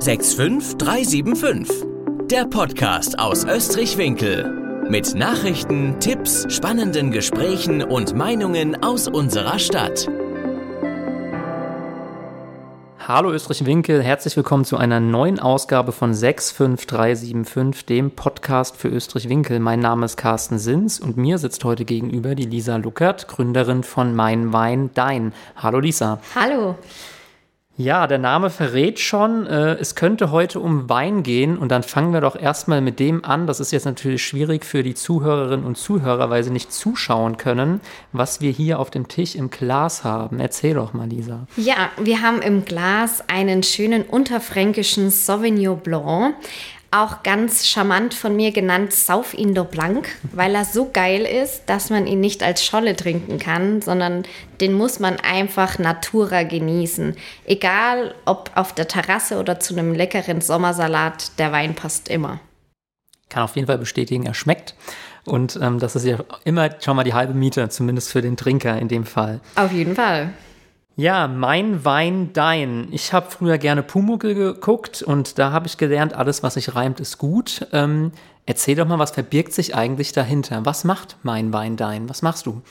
65375. Der Podcast aus Österreich-Winkel. Mit Nachrichten, Tipps, spannenden Gesprächen und Meinungen aus unserer Stadt. Hallo Österreich-Winkel, herzlich willkommen zu einer neuen Ausgabe von 65375, dem Podcast für Österreich-Winkel. Mein Name ist Carsten Sins und mir sitzt heute gegenüber die Lisa Luckert, Gründerin von Mein Wein Dein. Hallo Lisa. Hallo. Ja, der Name verrät schon, äh, es könnte heute um Wein gehen und dann fangen wir doch erstmal mit dem an. Das ist jetzt natürlich schwierig für die Zuhörerinnen und Zuhörer, weil sie nicht zuschauen können, was wir hier auf dem Tisch im Glas haben. Erzähl doch mal, Lisa. Ja, wir haben im Glas einen schönen unterfränkischen Sauvignon Blanc auch ganz charmant von mir genannt Sauf Indo Blanc, weil er so geil ist, dass man ihn nicht als Scholle trinken kann, sondern den muss man einfach natura genießen. Egal ob auf der Terrasse oder zu einem leckeren Sommersalat, der Wein passt immer. Kann auf jeden Fall bestätigen, er schmeckt. Und ähm, das ist ja immer schon mal die halbe Miete, zumindest für den Trinker in dem Fall. Auf jeden Fall. Ja, mein Wein, dein. Ich habe früher gerne Pumuckel geguckt und da habe ich gelernt, alles, was sich reimt, ist gut. Ähm, erzähl doch mal, was verbirgt sich eigentlich dahinter? Was macht mein Wein, dein? Was machst du?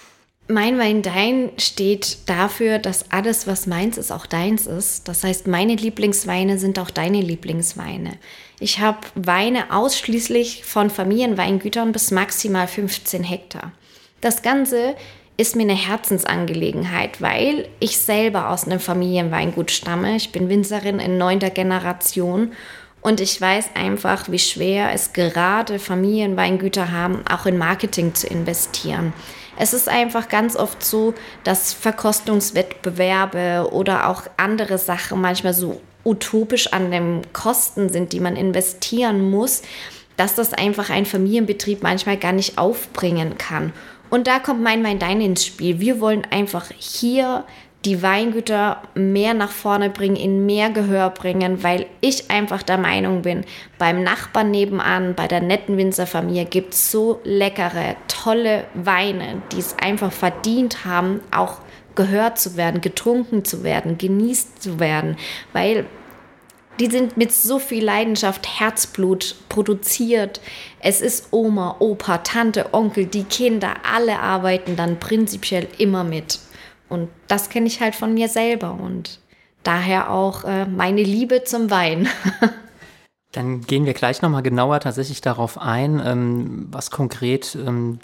Mein Wein, dein steht dafür, dass alles, was meins ist, auch deins ist. Das heißt, meine Lieblingsweine sind auch deine Lieblingsweine. Ich habe Weine ausschließlich von Familienweingütern bis maximal 15 Hektar. Das Ganze ist mir eine Herzensangelegenheit, weil ich selber aus einem Familienweingut stamme. Ich bin Winzerin in neunter Generation und ich weiß einfach, wie schwer es gerade Familienweingüter haben, auch in Marketing zu investieren. Es ist einfach ganz oft so, dass Verkostungswettbewerbe oder auch andere Sachen manchmal so utopisch an den Kosten sind, die man investieren muss, dass das einfach ein Familienbetrieb manchmal gar nicht aufbringen kann. Und da kommt mein Wein Dein ins Spiel. Wir wollen einfach hier die Weingüter mehr nach vorne bringen, in mehr Gehör bringen, weil ich einfach der Meinung bin, beim Nachbarn nebenan, bei der netten Winzerfamilie gibt es so leckere, tolle Weine, die es einfach verdient haben, auch gehört zu werden, getrunken zu werden, genießt zu werden, weil die sind mit so viel Leidenschaft, Herzblut produziert. Es ist Oma, Opa, Tante, Onkel, die Kinder, alle arbeiten dann prinzipiell immer mit. Und das kenne ich halt von mir selber und daher auch äh, meine Liebe zum Wein. Dann gehen wir gleich nochmal genauer tatsächlich darauf ein, ähm, was konkret ähm,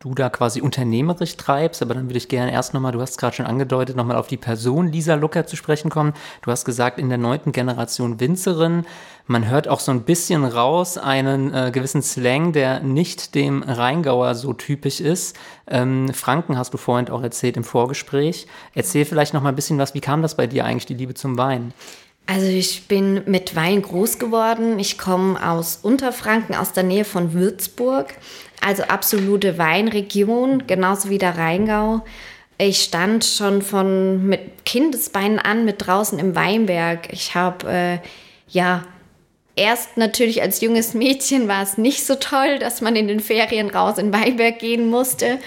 du da quasi unternehmerisch treibst, aber dann würde ich gerne erst nochmal, du hast es gerade schon angedeutet, nochmal auf die Person Lisa Lucker zu sprechen kommen. Du hast gesagt, in der neunten Generation Winzerin. Man hört auch so ein bisschen raus einen äh, gewissen Slang, der nicht dem Rheingauer so typisch ist. Ähm, Franken hast du vorhin auch erzählt im Vorgespräch. Erzähl vielleicht nochmal ein bisschen was, wie kam das bei dir eigentlich, die Liebe zum Wein? Also ich bin mit Wein groß geworden. Ich komme aus Unterfranken, aus der Nähe von Würzburg. Also absolute Weinregion, genauso wie der Rheingau. Ich stand schon von mit Kindesbeinen an mit draußen im Weinberg. Ich habe äh, ja erst natürlich als junges Mädchen war es nicht so toll, dass man in den Ferien raus in Weinberg gehen musste.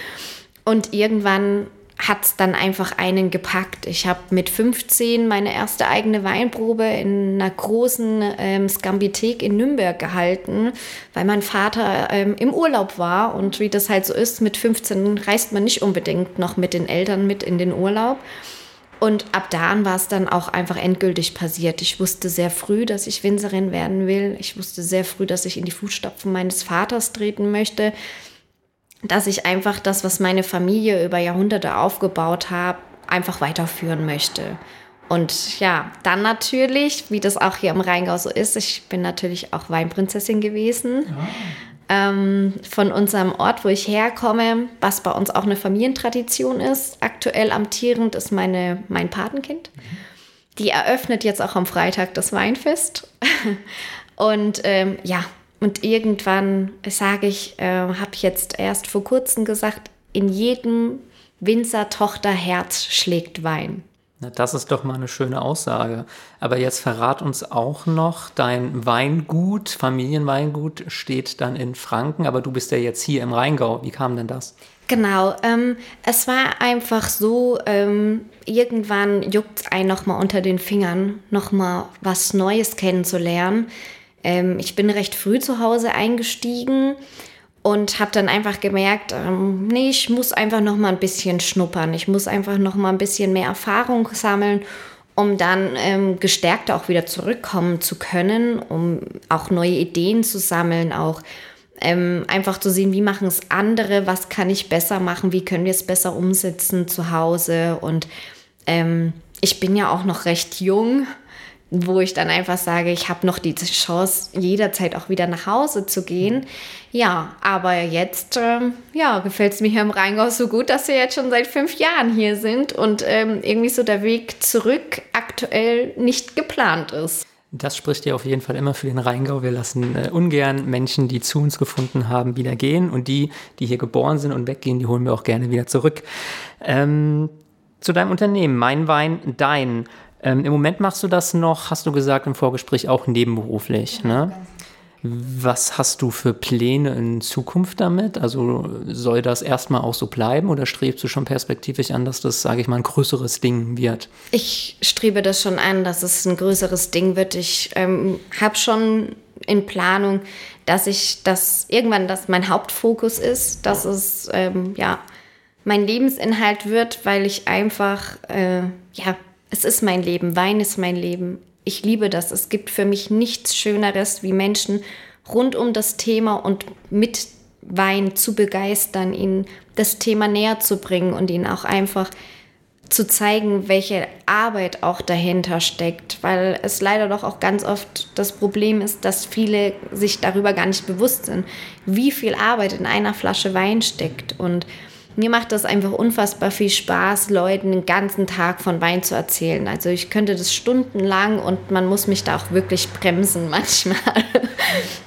Und irgendwann hat es dann einfach einen gepackt. Ich habe mit 15 meine erste eigene Weinprobe in einer großen ähm, Skambithek in Nürnberg gehalten, weil mein Vater ähm, im Urlaub war. Und wie das halt so ist, mit 15 reist man nicht unbedingt noch mit den Eltern mit in den Urlaub. Und ab da war es dann auch einfach endgültig passiert. Ich wusste sehr früh, dass ich Winzerin werden will. Ich wusste sehr früh, dass ich in die Fußstapfen meines Vaters treten möchte dass ich einfach das, was meine Familie über Jahrhunderte aufgebaut hat, einfach weiterführen möchte. Und ja, dann natürlich, wie das auch hier im Rheingau so ist, ich bin natürlich auch Weinprinzessin gewesen. Ja. Ähm, von unserem Ort, wo ich herkomme, was bei uns auch eine Familientradition ist. Aktuell amtierend ist meine, mein Patenkind. Mhm. Die eröffnet jetzt auch am Freitag das Weinfest. Und ähm, ja, und irgendwann sage ich, äh, habe ich jetzt erst vor kurzem gesagt, in jedem Winzer-Tochter-Herz schlägt Wein. Na, das ist doch mal eine schöne Aussage. Aber jetzt verrat uns auch noch, dein Weingut, Familienweingut, steht dann in Franken, aber du bist ja jetzt hier im Rheingau. Wie kam denn das? Genau, ähm, es war einfach so, ähm, irgendwann juckt es einen nochmal unter den Fingern, nochmal was Neues kennenzulernen. Ähm, ich bin recht früh zu Hause eingestiegen und habe dann einfach gemerkt, ähm, nee, ich muss einfach nochmal ein bisschen schnuppern. Ich muss einfach nochmal ein bisschen mehr Erfahrung sammeln, um dann ähm, gestärkt auch wieder zurückkommen zu können, um auch neue Ideen zu sammeln, auch ähm, einfach zu sehen, wie machen es andere, was kann ich besser machen, wie können wir es besser umsetzen zu Hause. Und ähm, ich bin ja auch noch recht jung, wo ich dann einfach sage, ich habe noch die Chance, jederzeit auch wieder nach Hause zu gehen. Ja, aber jetzt ähm, ja, gefällt es mir hier im Rheingau so gut, dass wir jetzt schon seit fünf Jahren hier sind und ähm, irgendwie so der Weg zurück aktuell nicht geplant ist. Das spricht ja auf jeden Fall immer für den Rheingau. Wir lassen äh, ungern Menschen, die zu uns gefunden haben, wieder gehen. Und die, die hier geboren sind und weggehen, die holen wir auch gerne wieder zurück. Ähm, zu deinem Unternehmen, Mein Wein, Dein. Ähm, Im Moment machst du das noch, hast du gesagt im Vorgespräch, auch nebenberuflich. Ja, ne? Was hast du für Pläne in Zukunft damit? Also soll das erstmal auch so bleiben oder strebst du schon perspektivisch an, dass das, sage ich mal, ein größeres Ding wird? Ich strebe das schon an, dass es ein größeres Ding wird. Ich ähm, habe schon in Planung, dass ich das irgendwann das mein Hauptfokus ist, dass es ähm, ja mein Lebensinhalt wird, weil ich einfach äh, ja es ist mein Leben, Wein ist mein Leben. Ich liebe das. Es gibt für mich nichts Schöneres, wie Menschen rund um das Thema und mit Wein zu begeistern, ihnen das Thema näher zu bringen und ihnen auch einfach zu zeigen, welche Arbeit auch dahinter steckt, weil es leider doch auch ganz oft das Problem ist, dass viele sich darüber gar nicht bewusst sind, wie viel Arbeit in einer Flasche Wein steckt. Und mir macht das einfach unfassbar viel Spaß, Leuten den ganzen Tag von Wein zu erzählen. Also ich könnte das stundenlang und man muss mich da auch wirklich bremsen manchmal.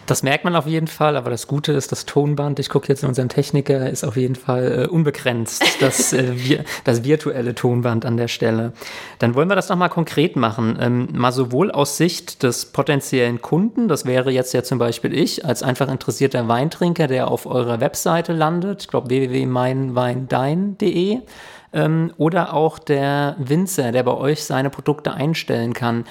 Das merkt man auf jeden Fall, aber das Gute ist, das Tonband, ich gucke jetzt in unserem Techniker, ist auf jeden Fall äh, unbegrenzt, das, äh, wir, das virtuelle Tonband an der Stelle. Dann wollen wir das nochmal konkret machen. Ähm, mal sowohl aus Sicht des potenziellen Kunden, das wäre jetzt ja zum Beispiel ich, als einfach interessierter Weintrinker, der auf eurer Webseite landet, ich glaube www.meinweindein.de, ähm, oder auch der Winzer, der bei euch seine Produkte einstellen kann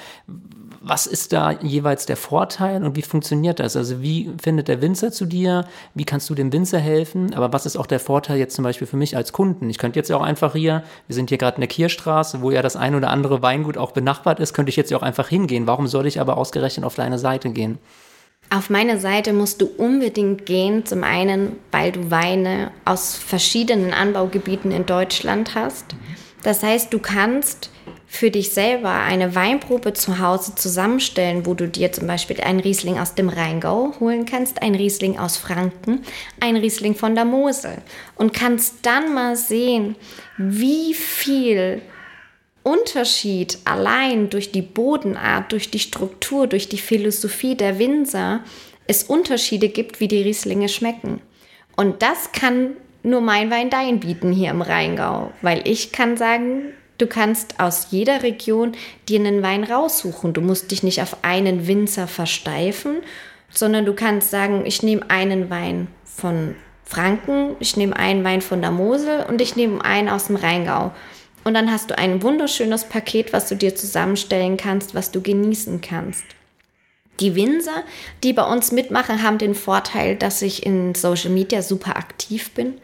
was ist da jeweils der Vorteil und wie funktioniert das? Also wie findet der Winzer zu dir? Wie kannst du dem Winzer helfen? Aber was ist auch der Vorteil jetzt zum Beispiel für mich als Kunden? Ich könnte jetzt ja auch einfach hier, wir sind hier gerade in der Kierstraße, wo ja das ein oder andere Weingut auch benachbart ist, könnte ich jetzt ja auch einfach hingehen. Warum soll ich aber ausgerechnet auf deine Seite gehen? Auf meine Seite musst du unbedingt gehen. Zum einen, weil du Weine aus verschiedenen Anbaugebieten in Deutschland hast. Das heißt, du kannst für dich selber eine Weinprobe zu Hause zusammenstellen, wo du dir zum Beispiel einen Riesling aus dem Rheingau holen kannst, einen Riesling aus Franken, einen Riesling von der Mosel und kannst dann mal sehen, wie viel Unterschied allein durch die Bodenart, durch die Struktur, durch die Philosophie der Winzer es Unterschiede gibt, wie die Rieslinge schmecken. Und das kann nur mein Wein dein bieten hier im Rheingau, weil ich kann sagen, Du kannst aus jeder Region dir einen Wein raussuchen. Du musst dich nicht auf einen Winzer versteifen, sondern du kannst sagen, ich nehme einen Wein von Franken, ich nehme einen Wein von der Mosel und ich nehme einen aus dem Rheingau. Und dann hast du ein wunderschönes Paket, was du dir zusammenstellen kannst, was du genießen kannst. Die Winzer, die bei uns mitmachen, haben den Vorteil, dass ich in Social Media super aktiv bin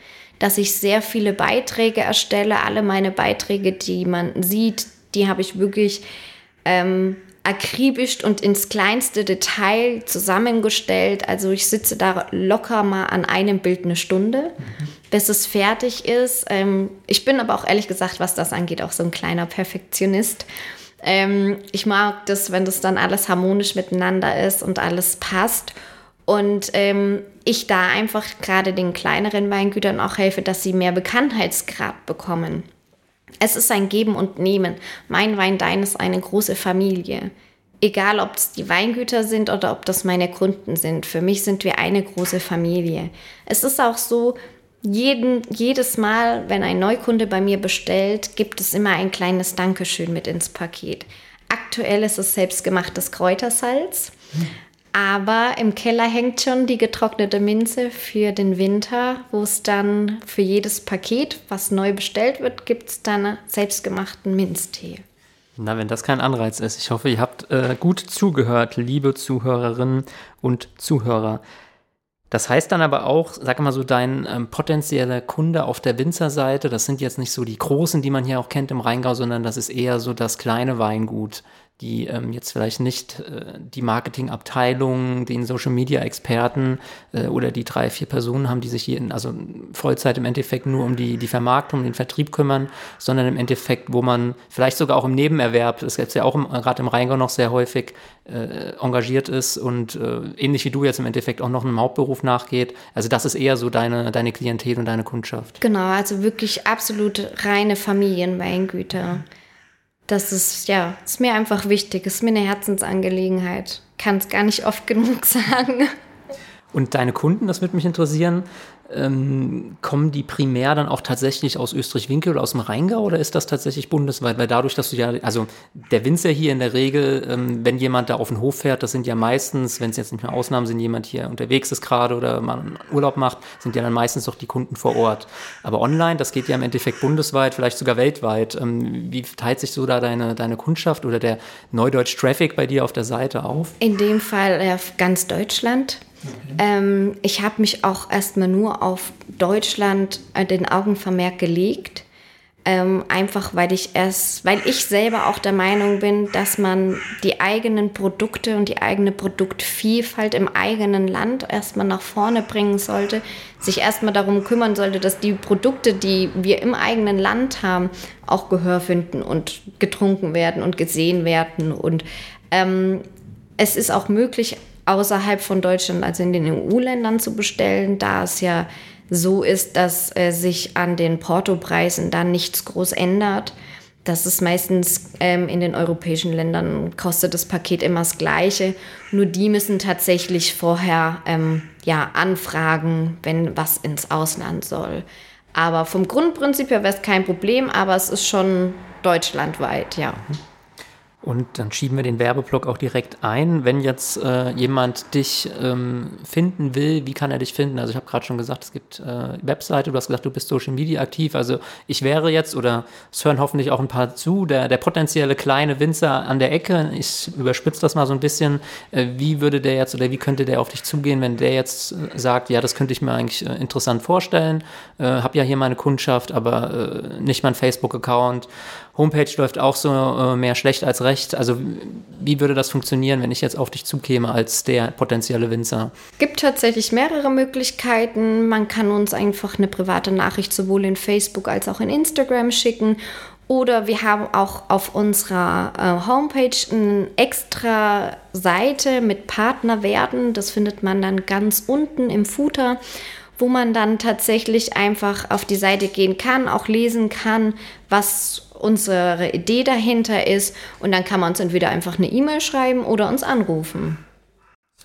dass ich sehr viele Beiträge erstelle. Alle meine Beiträge, die man sieht, die habe ich wirklich ähm, akribisch und ins kleinste Detail zusammengestellt. Also ich sitze da locker mal an einem Bild eine Stunde, mhm. bis es fertig ist. Ähm, ich bin aber auch ehrlich gesagt, was das angeht, auch so ein kleiner Perfektionist. Ähm, ich mag das, wenn das dann alles harmonisch miteinander ist und alles passt. Und ähm, ich da einfach gerade den kleineren Weingütern auch helfe, dass sie mehr Bekanntheitsgrad bekommen. Es ist ein Geben und Nehmen. Mein Wein, dein ist eine große Familie. Egal, ob es die Weingüter sind oder ob das meine Kunden sind. Für mich sind wir eine große Familie. Es ist auch so, jeden, jedes Mal, wenn ein Neukunde bei mir bestellt, gibt es immer ein kleines Dankeschön mit ins Paket. Aktuell ist es selbstgemachtes Kräutersalz. Aber im Keller hängt schon die getrocknete Minze für den Winter, wo es dann für jedes Paket, was neu bestellt wird, gibt es dann selbstgemachten Minztee. Na, wenn das kein Anreiz ist. Ich hoffe, ihr habt äh, gut zugehört, liebe Zuhörerinnen und Zuhörer. Das heißt dann aber auch, sag mal so, dein ähm, potenzieller Kunde auf der Winzerseite, das sind jetzt nicht so die großen, die man hier auch kennt im Rheingau, sondern das ist eher so das kleine Weingut, die ähm, jetzt vielleicht nicht äh, die Marketingabteilung, den Social Media Experten äh, oder die drei, vier Personen haben, die sich hier in, also Vollzeit im Endeffekt nur um die, die Vermarktung, den Vertrieb kümmern, sondern im Endeffekt, wo man vielleicht sogar auch im Nebenerwerb, das gibt ja auch gerade im Rheingau noch sehr häufig, äh, engagiert ist und äh, ähnlich wie du jetzt im Endeffekt auch noch einem Hauptberuf nachgeht. Also das ist eher so deine, deine Klientel und deine Kundschaft. Genau, also wirklich absolut reine Familienweingüter. Das ist, ja, ist mir einfach wichtig, ist mir eine Herzensangelegenheit. Kann es gar nicht oft genug sagen. Und deine Kunden, das würde mich interessieren, ähm, kommen die primär dann auch tatsächlich aus Österreich-Winkel oder aus dem Rheingau oder ist das tatsächlich bundesweit? Weil dadurch, dass du ja, also der Winzer hier in der Regel, ähm, wenn jemand da auf den Hof fährt, das sind ja meistens, wenn es jetzt nicht mehr Ausnahmen sind, jemand hier unterwegs ist gerade oder einen Urlaub macht, sind ja dann meistens doch die Kunden vor Ort. Aber online, das geht ja im Endeffekt bundesweit, vielleicht sogar weltweit. Ähm, wie teilt sich so da deine, deine Kundschaft oder der Neudeutsch-Traffic bei dir auf der Seite auf? In dem Fall auf ganz Deutschland. Okay. Ähm, ich habe mich auch erstmal nur auf Deutschland äh, den Augenvermerk gelegt. Ähm, einfach weil ich es, weil ich selber auch der Meinung bin, dass man die eigenen Produkte und die eigene Produktvielfalt im eigenen Land erstmal nach vorne bringen sollte, sich erstmal darum kümmern sollte, dass die Produkte, die wir im eigenen Land haben, auch Gehör finden und getrunken werden und gesehen werden. Und ähm, es ist auch möglich, außerhalb von Deutschland, also in den EU-Ländern zu bestellen, da es ja so ist, dass äh, sich an den Portopreisen dann nichts groß ändert. Das ist meistens ähm, in den europäischen Ländern kostet das Paket immer das Gleiche. Nur die müssen tatsächlich vorher ähm, ja, anfragen, wenn was ins Ausland soll. Aber vom Grundprinzip her wäre es kein Problem, aber es ist schon deutschlandweit, ja. Mhm. Und dann schieben wir den Werbeblock auch direkt ein. Wenn jetzt äh, jemand dich ähm, finden will, wie kann er dich finden? Also ich habe gerade schon gesagt, es gibt äh, Webseite, du hast gesagt, du bist Social Media aktiv. Also ich wäre jetzt, oder es hören hoffentlich auch ein paar zu, der, der potenzielle kleine Winzer an der Ecke, ich überspitze das mal so ein bisschen, äh, wie würde der jetzt oder wie könnte der auf dich zugehen, wenn der jetzt äh, sagt, ja, das könnte ich mir eigentlich äh, interessant vorstellen, äh, habe ja hier meine Kundschaft, aber äh, nicht mein Facebook-Account Homepage läuft auch so äh, mehr schlecht als recht. Also wie würde das funktionieren, wenn ich jetzt auf dich zukäme als der potenzielle Winzer? Es gibt tatsächlich mehrere Möglichkeiten. Man kann uns einfach eine private Nachricht sowohl in Facebook als auch in Instagram schicken. Oder wir haben auch auf unserer äh, Homepage eine extra Seite mit Partner werden. Das findet man dann ganz unten im Footer wo man dann tatsächlich einfach auf die Seite gehen kann, auch lesen kann, was unsere Idee dahinter ist. Und dann kann man uns entweder einfach eine E-Mail schreiben oder uns anrufen.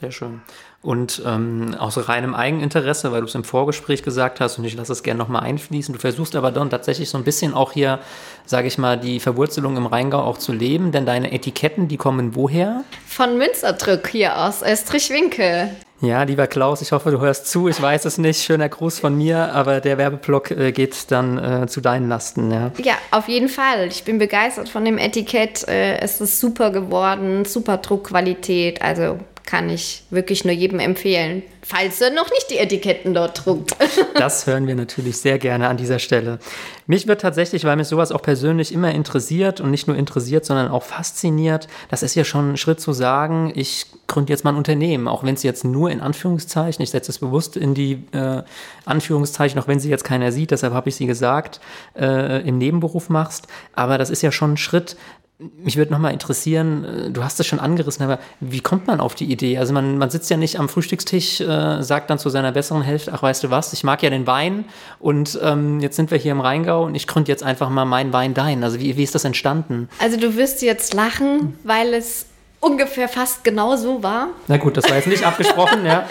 Sehr schön. Und ähm, aus reinem Eigeninteresse, weil du es im Vorgespräch gesagt hast, und ich lasse es gerne nochmal einfließen, du versuchst aber dann tatsächlich so ein bisschen auch hier, sage ich mal, die Verwurzelung im Rheingau auch zu leben, denn deine Etiketten, die kommen woher? Von Münsterdrück hier aus Österreich-Winkel. Ja, lieber Klaus, ich hoffe, du hörst zu. Ich weiß es nicht. Schöner Gruß von mir, aber der Werbeblock äh, geht dann äh, zu deinen Lasten. Ja. ja, auf jeden Fall. Ich bin begeistert von dem Etikett. Äh, es ist super geworden, super Druckqualität. Also kann ich wirklich nur jedem empfehlen, falls er noch nicht die Etiketten dort druckt. Das hören wir natürlich sehr gerne an dieser Stelle. Mich wird tatsächlich, weil mich sowas auch persönlich immer interessiert und nicht nur interessiert, sondern auch fasziniert, das ist ja schon ein Schritt zu sagen, ich gründe jetzt mal ein Unternehmen, auch wenn es jetzt nur in Anführungszeichen, ich setze es bewusst in die äh, Anführungszeichen, auch wenn sie jetzt keiner sieht, deshalb habe ich sie gesagt, äh, im Nebenberuf machst. Aber das ist ja schon ein Schritt, mich würde nochmal interessieren, äh, du hast es schon angerissen, aber wie kommt man auf die Idee? Also man, man sitzt ja nicht am Frühstückstisch, äh, sagt dann zu seiner besseren Hälfte, ach weißt du was, ich mag ja den Wein und ähm, jetzt sind wir hier im Rheingau und ich gründe jetzt einfach mal mein Wein dein. Also wie, wie ist das entstanden? Also du wirst jetzt lachen, weil es ungefähr fast genau so war. Na gut, das war jetzt nicht abgesprochen, ja.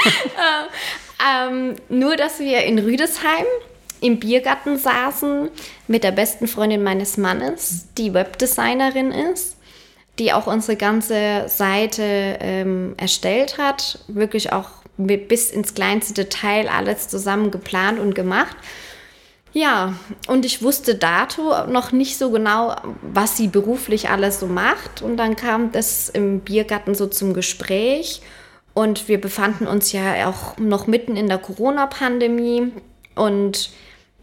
ähm, nur, dass wir in Rüdesheim im Biergarten saßen mit der besten Freundin meines Mannes, die Webdesignerin ist. die auch unsere ganze Seite ähm, erstellt hat. Wirklich auch bis ins kleinste Detail alles zusammen geplant und gemacht. Ja, und ich wusste dato noch nicht so genau, was sie beruflich alles so macht. Und dann kam das im Biergarten so zum Gespräch. Und wir befanden uns ja auch noch mitten in der Corona-Pandemie. Und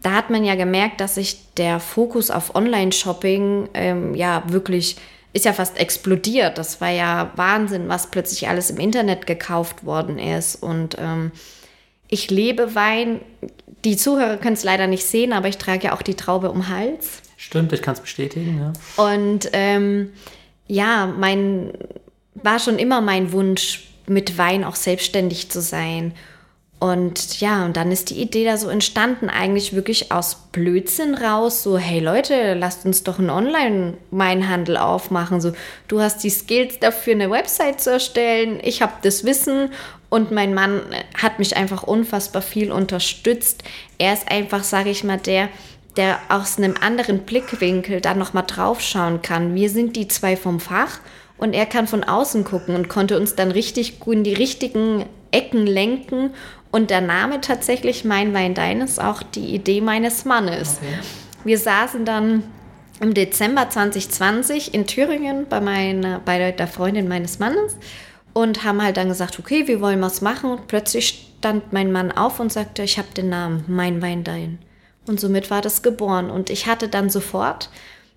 da hat man ja gemerkt, dass sich der Fokus auf Online-Shopping ähm, ja wirklich ist ja fast explodiert. Das war ja Wahnsinn, was plötzlich alles im Internet gekauft worden ist. Und ähm, ich lebe Wein. Die Zuhörer können es leider nicht sehen, aber ich trage ja auch die Traube um Hals. Stimmt, ich kann es bestätigen, ja. Und ähm, ja, mein war schon immer mein Wunsch, mit Wein auch selbstständig zu sein. Und ja, und dann ist die Idee da so entstanden, eigentlich wirklich aus Blödsinn raus, so, hey Leute, lasst uns doch einen Online-Weinhandel aufmachen. So, du hast die Skills dafür, eine Website zu erstellen, ich habe das Wissen und mein Mann hat mich einfach unfassbar viel unterstützt. Er ist einfach, sage ich mal, der, der aus einem anderen Blickwinkel da nochmal drauf schauen kann. Wir sind die zwei vom Fach und er kann von außen gucken und konnte uns dann richtig in die richtigen Ecken lenken und der Name tatsächlich Mein Wein Dein ist auch die Idee meines Mannes. Okay. Wir saßen dann im Dezember 2020 in Thüringen bei, meiner, bei der Freundin meines Mannes und haben halt dann gesagt, okay, wir wollen was machen. Und plötzlich stand mein Mann auf und sagte, ich habe den Namen Mein Wein Dein. Und somit war das geboren. Und ich hatte dann sofort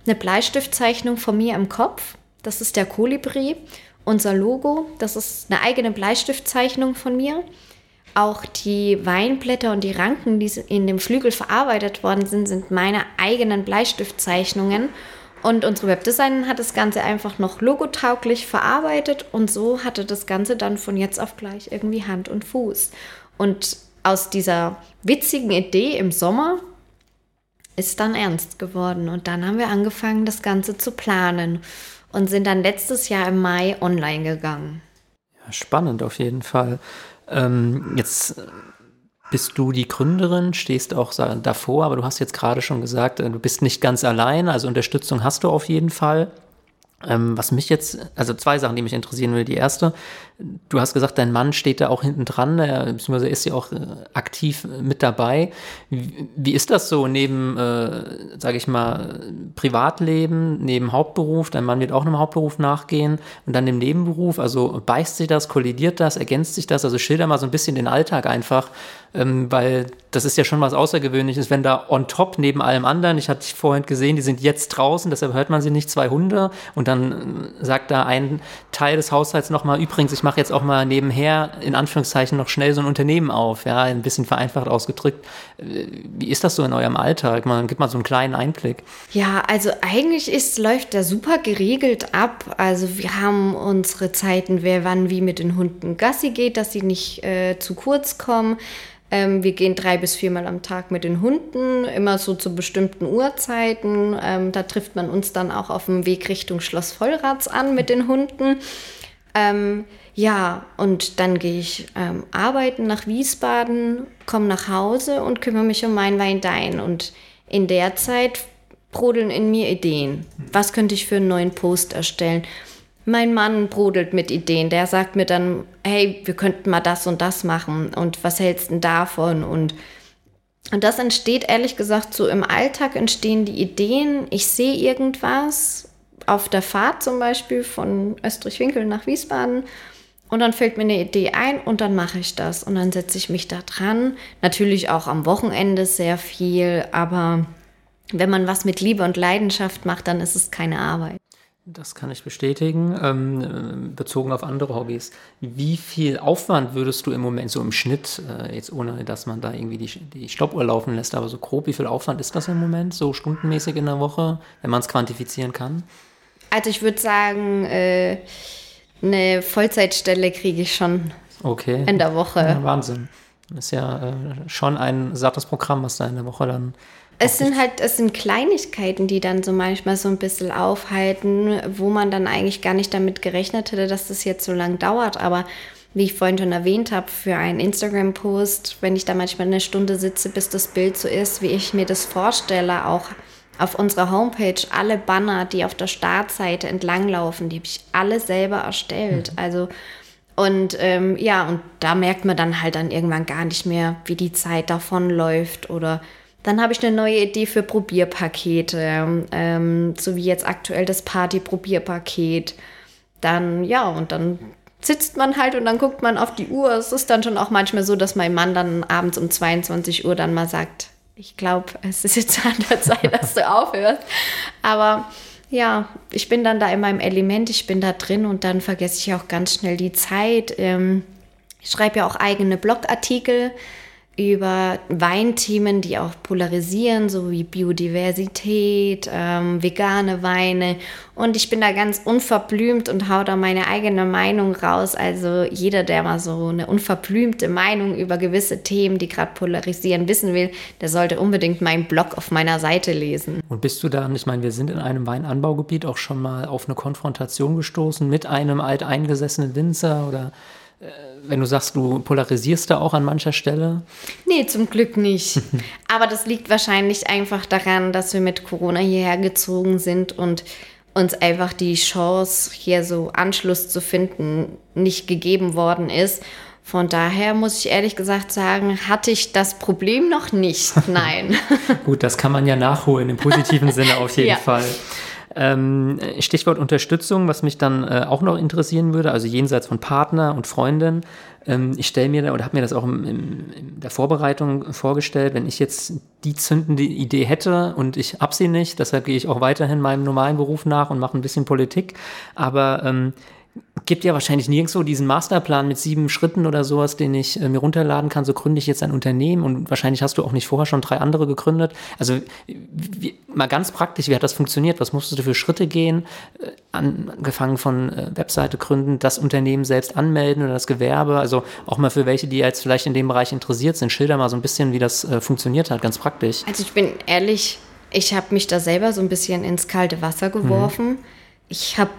eine Bleistiftzeichnung von mir im Kopf. Das ist der Kolibri. Unser Logo, das ist eine eigene Bleistiftzeichnung von mir. Auch die Weinblätter und die Ranken, die in dem Flügel verarbeitet worden sind, sind meine eigenen Bleistiftzeichnungen. Und unsere Webdesignerin hat das Ganze einfach noch logotauglich verarbeitet und so hatte das Ganze dann von jetzt auf gleich irgendwie Hand und Fuß. Und aus dieser witzigen Idee im Sommer ist dann ernst geworden und dann haben wir angefangen, das Ganze zu planen und sind dann letztes Jahr im Mai online gegangen. Spannend auf jeden Fall. Ähm, jetzt bist du die Gründerin, stehst auch davor, aber du hast jetzt gerade schon gesagt, äh, du bist nicht ganz allein, also Unterstützung hast du auf jeden Fall. Ähm, was mich jetzt, also zwei Sachen, die mich interessieren will. Die erste, du hast gesagt, dein Mann steht da auch hinten dran, er, beziehungsweise ist ja auch äh, aktiv mit dabei. Wie, wie, ist das so neben, äh, sage ich mal, Privatleben, neben Hauptberuf? Dein Mann wird auch einem Hauptberuf nachgehen und dann im Nebenberuf. Also beißt sich das, kollidiert das, ergänzt sich das? Also schilder mal so ein bisschen den Alltag einfach, ähm, weil das ist ja schon was Außergewöhnliches, wenn da on top neben allem anderen, ich hatte vorhin gesehen, die sind jetzt draußen, deshalb hört man sie nicht, zwei Hunde und dann äh, sagt da ein Teil des Haushalts nochmal, übrigens, ich mache jetzt auch mal nebenher, in Anführungszeichen, noch schnell so ein Unternehmen auf, ja, ein bisschen vereinfacht ausgedrückt. Äh, wie ist das so in eurem Alltag? Man gibt mal so einen kleinen Einblick. Ja, also eigentlich ist, läuft da super geregelt ab. Also wir haben unsere Zeiten, wer wann wie mit den Hunden Gassi geht, dass sie nicht äh, zu kurz kommen. Ähm, wir gehen drei bis viermal am Tag mit den Hunden, immer so zu bestimmten Uhrzeiten. Ähm, da trifft man uns dann auch auf dem Weg Richtung Schloss Vollrats an mit den Hunden. Ähm, ja, und dann gehe ich ähm, arbeiten nach Wiesbaden, komme nach Hause und kümmere mich um mein Wein Dein. Und in der Zeit brodeln in mir Ideen. Was könnte ich für einen neuen Post erstellen? Mein Mann brodelt mit Ideen. Der sagt mir dann, hey, wir könnten mal das und das machen. Und was hältst du davon? Und, und das entsteht ehrlich gesagt so im Alltag entstehen die Ideen. Ich sehe irgendwas auf der Fahrt zum Beispiel von Österreich-Winkel nach Wiesbaden. Und dann fällt mir eine Idee ein und dann mache ich das. Und dann setze ich mich da dran. Natürlich auch am Wochenende sehr viel, aber wenn man was mit Liebe und Leidenschaft macht, dann ist es keine Arbeit. Das kann ich bestätigen, ähm, bezogen auf andere Hobbys. Wie viel Aufwand würdest du im Moment so im Schnitt, äh, jetzt ohne dass man da irgendwie die, die Stoppuhr laufen lässt, aber so grob, wie viel Aufwand ist das im Moment, so stundenmäßig in der Woche, wenn man es quantifizieren kann? Also ich würde sagen, äh, eine Vollzeitstelle kriege ich schon okay. in der Woche. Ja, Wahnsinn. Das ist ja äh, schon ein sattes Programm, was da in der Woche dann es sind halt, es sind Kleinigkeiten, die dann so manchmal so ein bisschen aufhalten, wo man dann eigentlich gar nicht damit gerechnet hätte, dass das jetzt so lang dauert. Aber wie ich vorhin schon erwähnt habe, für einen Instagram-Post, wenn ich da manchmal eine Stunde sitze, bis das Bild so ist, wie ich mir das vorstelle, auch auf unserer Homepage alle Banner, die auf der Startseite entlanglaufen, die habe ich alle selber erstellt. Mhm. Also und ähm, ja, und da merkt man dann halt dann irgendwann gar nicht mehr, wie die Zeit davonläuft. Oder dann habe ich eine neue Idee für Probierpakete, ähm, so wie jetzt aktuell das Party-Probierpaket. Dann, ja, und dann sitzt man halt und dann guckt man auf die Uhr. Es ist dann schon auch manchmal so, dass mein Mann dann abends um 22 Uhr dann mal sagt, ich glaube, es ist jetzt an der Zeit, dass du aufhörst. Aber ja, ich bin dann da in meinem Element, ich bin da drin und dann vergesse ich auch ganz schnell die Zeit. Ähm, ich schreibe ja auch eigene Blogartikel über Weinthemen, die auch polarisieren, so wie Biodiversität, ähm, vegane Weine. Und ich bin da ganz unverblümt und hau da meine eigene Meinung raus. Also jeder, der mal so eine unverblümte Meinung über gewisse Themen, die gerade polarisieren, wissen will, der sollte unbedingt meinen Blog auf meiner Seite lesen. Und bist du da, ich meine, wir sind in einem Weinanbaugebiet auch schon mal auf eine Konfrontation gestoßen mit einem alteingesessenen Winzer oder wenn du sagst, du polarisierst da auch an mancher Stelle? Nee, zum Glück nicht. Aber das liegt wahrscheinlich einfach daran, dass wir mit Corona hierher gezogen sind und uns einfach die Chance, hier so Anschluss zu finden, nicht gegeben worden ist. Von daher muss ich ehrlich gesagt sagen, hatte ich das Problem noch nicht. Nein. Gut, das kann man ja nachholen im positiven Sinne auf jeden ja. Fall. Ähm, Stichwort Unterstützung, was mich dann äh, auch noch interessieren würde, also jenseits von Partner und Freundin. Ähm, ich stelle mir da oder habe mir das auch im, im, in der Vorbereitung vorgestellt, wenn ich jetzt die zündende Idee hätte und ich habe sie nicht, deshalb gehe ich auch weiterhin meinem normalen Beruf nach und mache ein bisschen Politik. Aber ähm, gibt ja wahrscheinlich nirgendwo diesen Masterplan mit sieben Schritten oder sowas, den ich äh, mir runterladen kann. So gründe ich jetzt ein Unternehmen und wahrscheinlich hast du auch nicht vorher schon drei andere gegründet. Also wie, mal ganz praktisch, wie hat das funktioniert? Was musstest du für Schritte gehen? Äh, angefangen von äh, Webseite gründen, das Unternehmen selbst anmelden oder das Gewerbe. Also auch mal für welche, die jetzt vielleicht in dem Bereich interessiert sind, schilder mal so ein bisschen, wie das äh, funktioniert hat, ganz praktisch. Also ich bin ehrlich, ich habe mich da selber so ein bisschen ins kalte Wasser geworfen. Mhm. Ich habe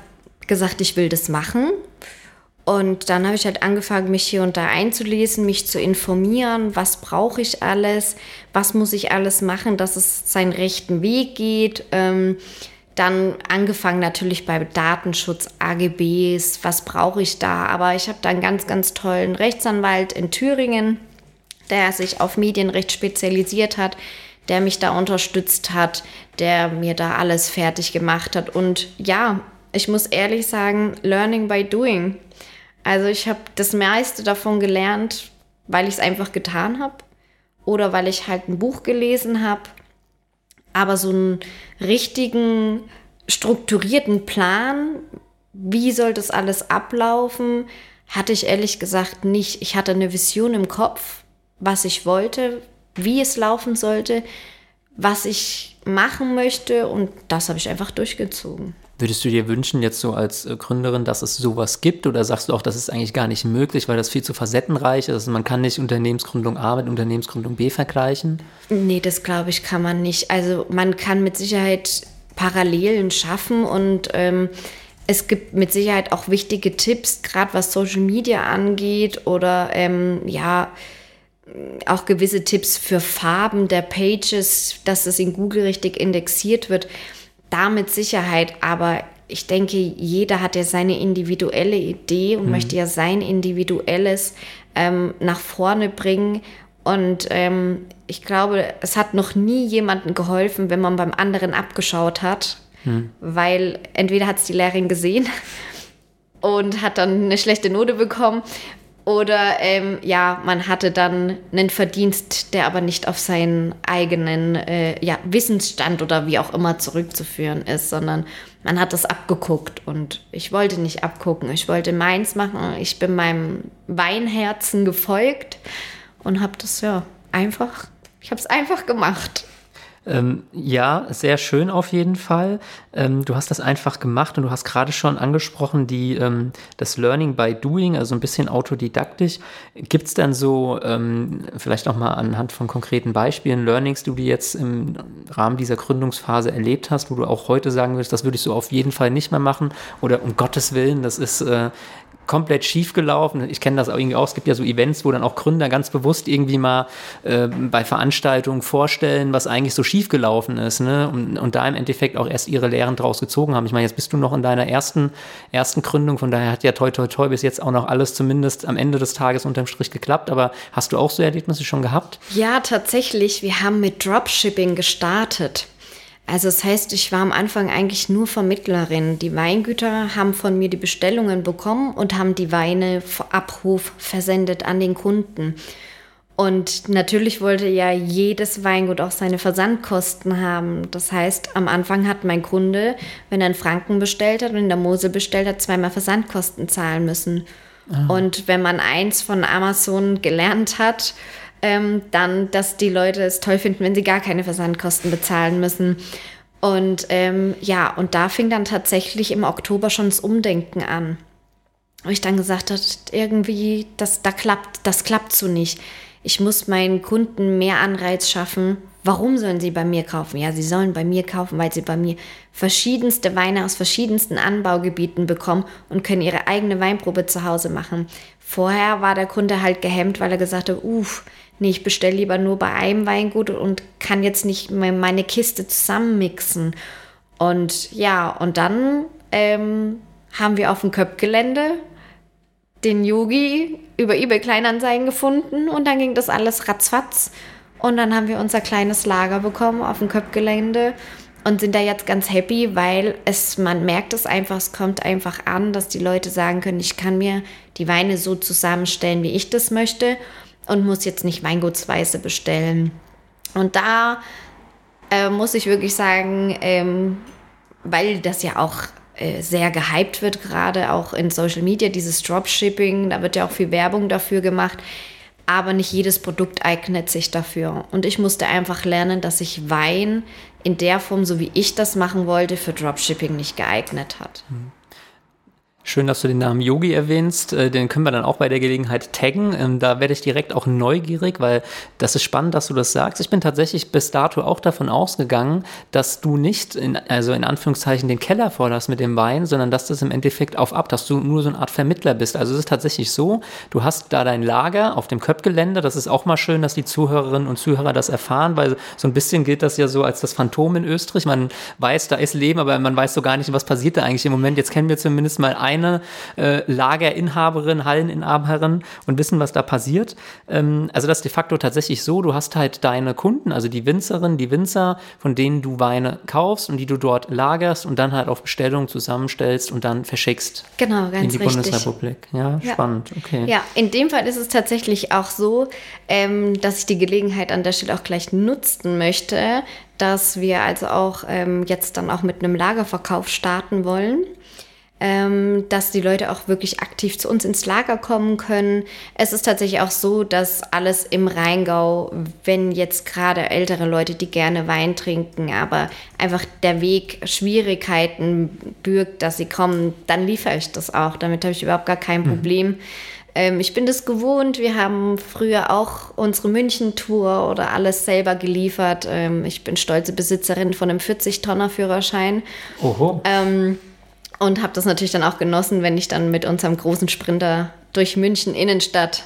gesagt, ich will das machen. Und dann habe ich halt angefangen, mich hier und da einzulesen, mich zu informieren, was brauche ich alles, was muss ich alles machen, dass es seinen rechten Weg geht. Ähm, dann angefangen natürlich bei Datenschutz, AGBs, was brauche ich da. Aber ich habe da einen ganz, ganz tollen Rechtsanwalt in Thüringen, der sich auf Medienrecht spezialisiert hat, der mich da unterstützt hat, der mir da alles fertig gemacht hat. Und ja, ich muss ehrlich sagen, learning by doing. Also ich habe das meiste davon gelernt, weil ich es einfach getan habe oder weil ich halt ein Buch gelesen habe. Aber so einen richtigen, strukturierten Plan, wie soll das alles ablaufen, hatte ich ehrlich gesagt nicht. Ich hatte eine Vision im Kopf, was ich wollte, wie es laufen sollte, was ich machen möchte und das habe ich einfach durchgezogen. Würdest du dir wünschen, jetzt so als äh, Gründerin, dass es sowas gibt oder sagst du auch, das ist eigentlich gar nicht möglich, weil das viel zu facettenreich ist? Also man kann nicht Unternehmensgründung A mit Unternehmensgründung B vergleichen? Nee, das glaube ich, kann man nicht. Also man kann mit Sicherheit Parallelen schaffen und ähm, es gibt mit Sicherheit auch wichtige Tipps, gerade was Social Media angeht oder ähm, ja, auch gewisse Tipps für Farben der Pages, dass es in Google richtig indexiert wird da mit Sicherheit, aber ich denke, jeder hat ja seine individuelle Idee und mhm. möchte ja sein individuelles ähm, nach vorne bringen. Und ähm, ich glaube, es hat noch nie jemandem geholfen, wenn man beim anderen abgeschaut hat, mhm. weil entweder hat es die Lehrerin gesehen und hat dann eine schlechte Note bekommen oder ähm, ja, man hatte dann einen Verdienst, der aber nicht auf seinen eigenen äh, ja, Wissensstand oder wie auch immer zurückzuführen ist, sondern man hat das abgeguckt und ich wollte nicht abgucken. Ich wollte meins machen. Ich bin meinem Weinherzen gefolgt und habe das ja einfach, ich habe es einfach gemacht. Ähm, ja, sehr schön auf jeden Fall. Ähm, du hast das einfach gemacht und du hast gerade schon angesprochen, die, ähm, das Learning by Doing, also ein bisschen autodidaktisch. Gibt es dann so, ähm, vielleicht auch mal anhand von konkreten Beispielen, Learnings, die du jetzt im Rahmen dieser Gründungsphase erlebt hast, wo du auch heute sagen würdest, das würde ich so auf jeden Fall nicht mehr machen oder um Gottes Willen, das ist äh, komplett schief gelaufen. Ich kenne das auch irgendwie auch. Es gibt ja so Events, wo dann auch Gründer ganz bewusst irgendwie mal äh, bei Veranstaltungen vorstellen, was eigentlich so schief gelaufen ist. Ne? Und, und, da im Endeffekt auch erst ihre Lehren draus gezogen haben. Ich meine, jetzt bist du noch in deiner ersten, ersten Gründung. Von daher hat ja toi toi toi bis jetzt auch noch alles zumindest am Ende des Tages unterm Strich geklappt. Aber hast du auch so Erlebnisse schon gehabt? Ja, tatsächlich. Wir haben mit Dropshipping gestartet. Also das heißt, ich war am Anfang eigentlich nur Vermittlerin. Die Weingüter haben von mir die Bestellungen bekommen und haben die Weine vor Abruf versendet an den Kunden. Und natürlich wollte ja jedes Weingut auch seine Versandkosten haben. Das heißt, am Anfang hat mein Kunde, wenn er in Franken bestellt hat und in der Mosel bestellt hat, zweimal Versandkosten zahlen müssen. Ah. Und wenn man eins von Amazon gelernt hat, ähm, dann, dass die Leute es toll finden, wenn sie gar keine Versandkosten bezahlen müssen. Und ähm, ja, und da fing dann tatsächlich im Oktober schon das Umdenken an. Wo ich dann gesagt habe, irgendwie, das, da klappt, das klappt so nicht. Ich muss meinen Kunden mehr Anreiz schaffen. Warum sollen sie bei mir kaufen? Ja, sie sollen bei mir kaufen, weil sie bei mir verschiedenste Weine aus verschiedensten Anbaugebieten bekommen und können ihre eigene Weinprobe zu Hause machen. Vorher war der Kunde halt gehemmt, weil er gesagt hat, uff, nee, ich bestelle lieber nur bei einem Weingut und kann jetzt nicht meine Kiste zusammenmixen. Und ja, und dann ähm, haben wir auf dem Köpfgelände den Yogi über eBay Kleinanzeigen gefunden und dann ging das alles ratzfatz. Und dann haben wir unser kleines Lager bekommen auf dem Köpfgelände und sind da jetzt ganz happy, weil es, man merkt es einfach, es kommt einfach an, dass die Leute sagen können, ich kann mir die Weine so zusammenstellen, wie ich das möchte und muss jetzt nicht Weingutsweise bestellen. Und da äh, muss ich wirklich sagen, ähm, weil das ja auch äh, sehr gehypt wird, gerade auch in Social Media, dieses Dropshipping, da wird ja auch viel Werbung dafür gemacht, aber nicht jedes Produkt eignet sich dafür. Und ich musste einfach lernen, dass sich Wein in der Form, so wie ich das machen wollte, für Dropshipping nicht geeignet hat. Mhm. Schön, dass du den Namen Yogi erwähnst. Äh, den können wir dann auch bei der Gelegenheit taggen. Ähm, da werde ich direkt auch neugierig, weil das ist spannend, dass du das sagst. Ich bin tatsächlich bis dato auch davon ausgegangen, dass du nicht, in, also in Anführungszeichen, den Keller vorlässt mit dem Wein, sondern dass das im Endeffekt auf ab, dass du nur so eine Art Vermittler bist. Also es ist tatsächlich so, du hast da dein Lager auf dem Köpfgelände. Das ist auch mal schön, dass die Zuhörerinnen und Zuhörer das erfahren, weil so ein bisschen gilt das ja so als das Phantom in Österreich. Man weiß, da ist Leben, aber man weiß so gar nicht, was passiert da eigentlich im Moment. Jetzt kennen wir zumindest mal ein eine äh, Lagerinhaberin, Halleninhaberin und wissen, was da passiert. Ähm, also das ist de facto tatsächlich so, du hast halt deine Kunden, also die Winzerinnen, die Winzer, von denen du Weine kaufst und die du dort lagerst und dann halt auf Bestellung zusammenstellst und dann verschickst. Genau, ganz In die richtig. Bundesrepublik. Ja, ja, spannend, okay. Ja, in dem Fall ist es tatsächlich auch so, ähm, dass ich die Gelegenheit an der Stelle auch gleich nutzen möchte, dass wir also auch ähm, jetzt dann auch mit einem Lagerverkauf starten wollen ähm, dass die Leute auch wirklich aktiv zu uns ins Lager kommen können. Es ist tatsächlich auch so, dass alles im Rheingau, wenn jetzt gerade ältere Leute, die gerne Wein trinken, aber einfach der Weg Schwierigkeiten bürgt, dass sie kommen, dann liefere ich das auch. Damit habe ich überhaupt gar kein mhm. Problem. Ähm, ich bin das gewohnt. Wir haben früher auch unsere München-Tour oder alles selber geliefert. Ähm, ich bin stolze Besitzerin von einem 40-Tonner-Führerschein. Oho. Ähm, und habe das natürlich dann auch genossen, wenn ich dann mit unserem großen Sprinter durch München Innenstadt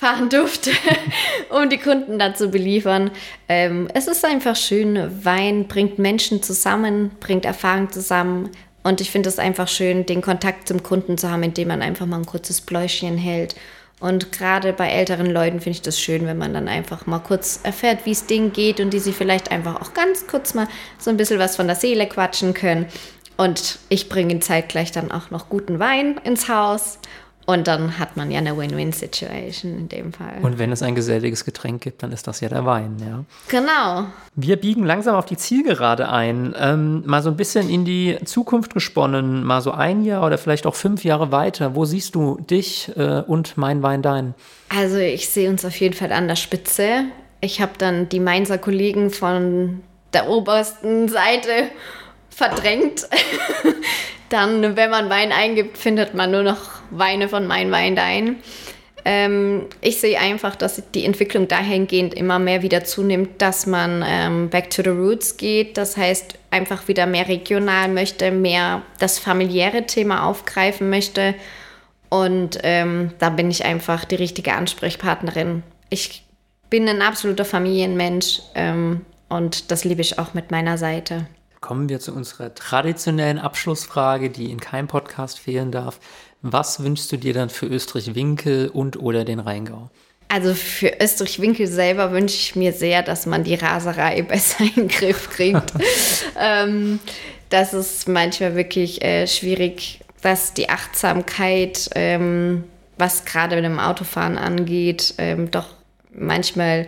fahren durfte, um die Kunden da zu beliefern. Ähm, es ist einfach schön. Wein bringt Menschen zusammen, bringt Erfahrung zusammen. Und ich finde es einfach schön, den Kontakt zum Kunden zu haben, indem man einfach mal ein kurzes Bläuschen hält. Und gerade bei älteren Leuten finde ich das schön, wenn man dann einfach mal kurz erfährt, wie es denen geht und die sie vielleicht einfach auch ganz kurz mal so ein bisschen was von der Seele quatschen können. Und ich bringe zeitgleich dann auch noch guten Wein ins Haus. Und dann hat man ja eine Win-Win-Situation in dem Fall. Und wenn es ein geselliges Getränk gibt, dann ist das ja der Wein, ja. Genau. Wir biegen langsam auf die Zielgerade ein. Ähm, mal so ein bisschen in die Zukunft gesponnen, mal so ein Jahr oder vielleicht auch fünf Jahre weiter. Wo siehst du dich äh, und mein Wein dein? Also ich sehe uns auf jeden Fall an der Spitze. Ich habe dann die Mainzer Kollegen von der obersten Seite verdrängt. Dann, wenn man Wein eingibt, findet man nur noch Weine von Mein Wein Dein. Ähm, ich sehe einfach, dass die Entwicklung dahingehend immer mehr wieder zunimmt, dass man ähm, back to the roots geht. Das heißt, einfach wieder mehr regional möchte, mehr das familiäre Thema aufgreifen möchte. Und ähm, da bin ich einfach die richtige Ansprechpartnerin. Ich bin ein absoluter Familienmensch ähm, und das liebe ich auch mit meiner Seite. Kommen wir zu unserer traditionellen Abschlussfrage, die in keinem Podcast fehlen darf. Was wünschst du dir dann für Österreich-Winkel und oder den Rheingau? Also für Österreich-Winkel selber wünsche ich mir sehr, dass man die Raserei besser in den Griff kriegt. ähm, das ist manchmal wirklich äh, schwierig, dass die Achtsamkeit, ähm, was gerade mit dem Autofahren angeht, ähm, doch manchmal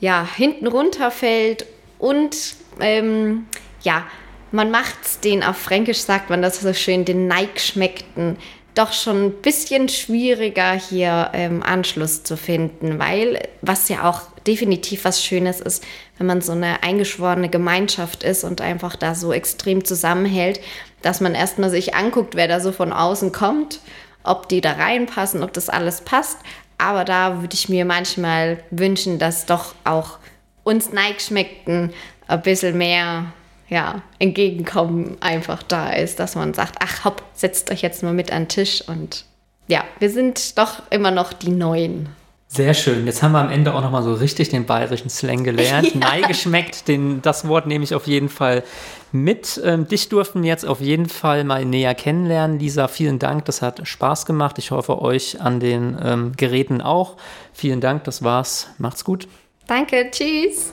ja, hinten runterfällt und ähm, ja, man macht den, auf Fränkisch sagt man das so schön, den Neigschmeckten doch schon ein bisschen schwieriger, hier ähm, Anschluss zu finden, weil was ja auch definitiv was Schönes ist, wenn man so eine eingeschworene Gemeinschaft ist und einfach da so extrem zusammenhält, dass man erstmal sich anguckt, wer da so von außen kommt, ob die da reinpassen, ob das alles passt. Aber da würde ich mir manchmal wünschen, dass doch auch uns Neigschmeckten ein bisschen mehr ja, Entgegenkommen einfach da ist, dass man sagt, ach hopp, setzt euch jetzt mal mit an den Tisch und ja, wir sind doch immer noch die Neuen. Sehr schön. Jetzt haben wir am Ende auch nochmal so richtig den bayerischen Slang gelernt. Ja. Nei geschmeckt, den, das Wort nehme ich auf jeden Fall mit. Ähm, dich durften jetzt auf jeden Fall mal näher kennenlernen. Lisa, vielen Dank. Das hat Spaß gemacht. Ich hoffe, euch an den ähm, Geräten auch. Vielen Dank. Das war's. Macht's gut. Danke. Tschüss.